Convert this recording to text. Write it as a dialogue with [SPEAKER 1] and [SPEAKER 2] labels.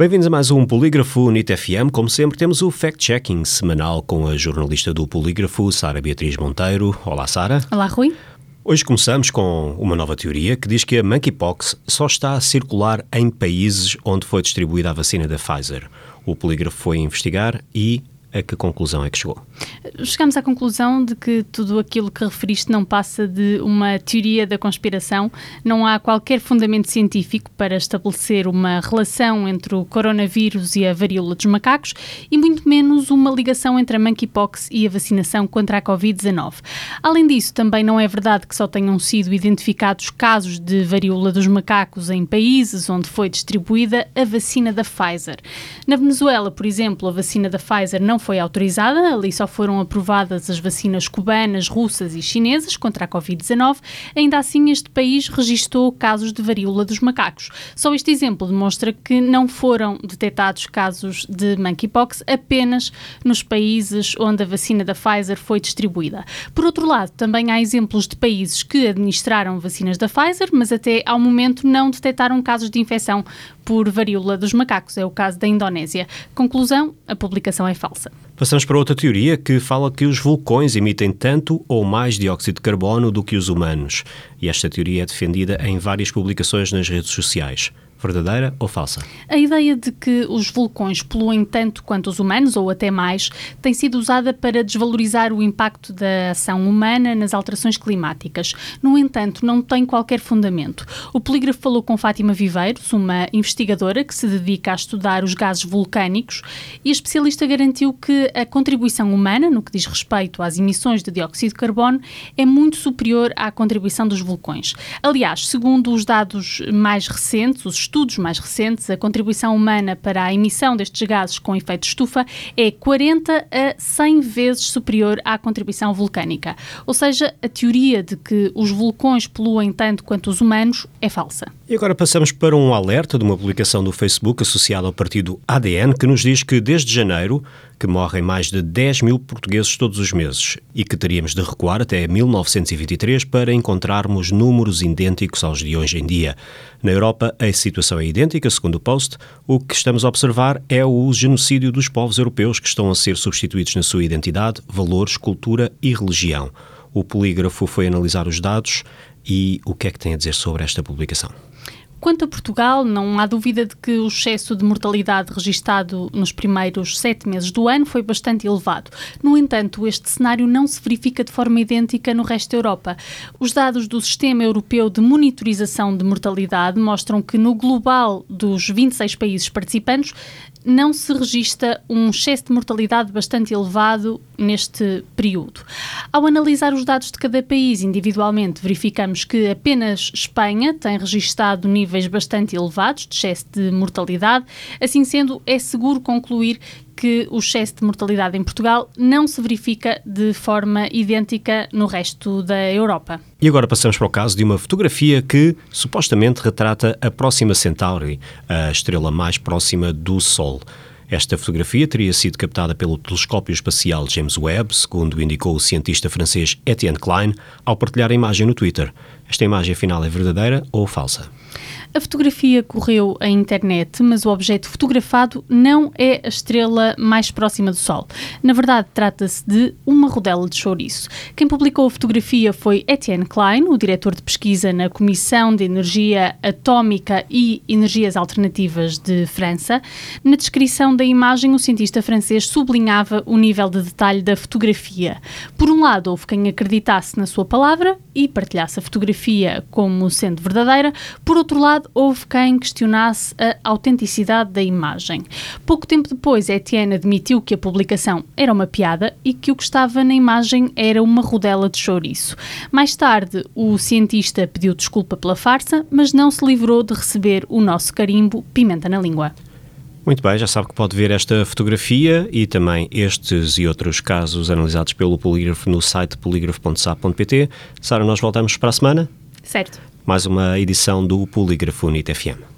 [SPEAKER 1] Bem-vindos a mais um Polígrafo NIT FM. Como sempre, temos o fact-checking semanal com a jornalista do Polígrafo, Sara Beatriz Monteiro. Olá, Sara.
[SPEAKER 2] Olá, Rui.
[SPEAKER 1] Hoje começamos com uma nova teoria que diz que a monkeypox só está a circular em países onde foi distribuída a vacina da Pfizer. O polígrafo foi investigar e a que conclusão é que chegou?
[SPEAKER 2] Chegamos à conclusão de que tudo aquilo que referiste não passa de uma teoria da conspiração. Não há qualquer fundamento científico para estabelecer uma relação entre o coronavírus e a varíola dos macacos e muito menos uma ligação entre a monkeypox e a vacinação contra a Covid-19. Além disso, também não é verdade que só tenham sido identificados casos de varíola dos macacos em países onde foi distribuída a vacina da Pfizer. Na Venezuela, por exemplo, a vacina da Pfizer não foi autorizada, ali só foram aprovadas as vacinas cubanas, russas e chinesas contra a Covid-19. Ainda assim, este país registrou casos de varíola dos macacos. Só este exemplo demonstra que não foram detectados casos de monkeypox apenas nos países onde a vacina da Pfizer foi distribuída. Por outro lado, também há exemplos de países que administraram vacinas da Pfizer, mas até ao momento não detectaram casos de infecção por varíola dos macacos. É o caso da Indonésia. Conclusão: a publicação é falsa.
[SPEAKER 1] Passamos para outra teoria que fala que os vulcões emitem tanto ou mais dióxido de carbono do que os humanos. E esta teoria é defendida em várias publicações nas redes sociais. Verdadeira ou falsa?
[SPEAKER 2] A ideia de que os vulcões poluem tanto quanto os humanos, ou até mais, tem sido usada para desvalorizar o impacto da ação humana nas alterações climáticas. No entanto, não tem qualquer fundamento. O polígrafo falou com Fátima Viveiros, uma investigadora que se dedica a estudar os gases vulcânicos, e a especialista garantiu que a contribuição humana, no que diz respeito às emissões de dióxido de carbono, é muito superior à contribuição dos vulcões. Aliás, segundo os dados mais recentes, os estudos mais recentes, a contribuição humana para a emissão destes gases com efeito estufa é 40 a 100 vezes superior à contribuição vulcânica. Ou seja, a teoria de que os vulcões poluem tanto quanto os humanos é falsa.
[SPEAKER 1] E agora passamos para um alerta de uma publicação do Facebook associada ao partido ADN que nos diz que desde janeiro que morrem mais de 10 mil portugueses todos os meses e que teríamos de recuar até 1923 para encontrarmos números idênticos aos de hoje em dia. Na Europa, a situação é idêntica, segundo o Post. O que estamos a observar é o genocídio dos povos europeus que estão a ser substituídos na sua identidade, valores, cultura e religião. O polígrafo foi analisar os dados e o que é que tem a dizer sobre esta publicação?
[SPEAKER 2] Quanto a Portugal, não há dúvida de que o excesso de mortalidade registado nos primeiros sete meses do ano foi bastante elevado. No entanto, este cenário não se verifica de forma idêntica no resto da Europa. Os dados do Sistema Europeu de Monitorização de Mortalidade mostram que, no global dos 26 países participantes, não se registra um excesso de mortalidade bastante elevado neste período. Ao analisar os dados de cada país individualmente, verificamos que apenas Espanha tem registado níveis bastante elevados de excesso de mortalidade. Assim sendo, é seguro concluir que o excesso de mortalidade em Portugal não se verifica de forma idêntica no resto da Europa.
[SPEAKER 1] E agora passamos para o caso de uma fotografia que supostamente retrata a Próxima Centauri, a estrela mais próxima do Sol. Esta fotografia teria sido captada pelo telescópio espacial James Webb, segundo indicou o cientista francês Etienne Klein, ao partilhar a imagem no Twitter. Esta imagem afinal é verdadeira ou falsa?
[SPEAKER 2] A fotografia correu à internet, mas o objeto fotografado não é a estrela mais próxima do Sol. Na verdade, trata-se de uma rodela de chouriço. Quem publicou a fotografia foi Etienne Klein, o diretor de pesquisa na Comissão de Energia Atómica e Energias Alternativas de França. Na descrição da imagem, o cientista francês sublinhava o nível de detalhe da fotografia. Por um lado, houve quem acreditasse na sua palavra e partilhasse a fotografia como sendo verdadeira. Por outro lado, houve quem questionasse a autenticidade da imagem. Pouco tempo depois, Etienne admitiu que a publicação era uma piada e que o que estava na imagem era uma rodela de chouriço. Mais tarde, o cientista pediu desculpa pela farsa, mas não se livrou de receber o nosso carimbo Pimenta na Língua.
[SPEAKER 1] Muito bem, já sabe que pode ver esta fotografia e também estes e outros casos analisados pelo Polígrafo no site polígrafo.sap.pt. Sara, nós voltamos para a semana?
[SPEAKER 2] Certo.
[SPEAKER 1] Mais uma edição do Polígrafo NIT FM.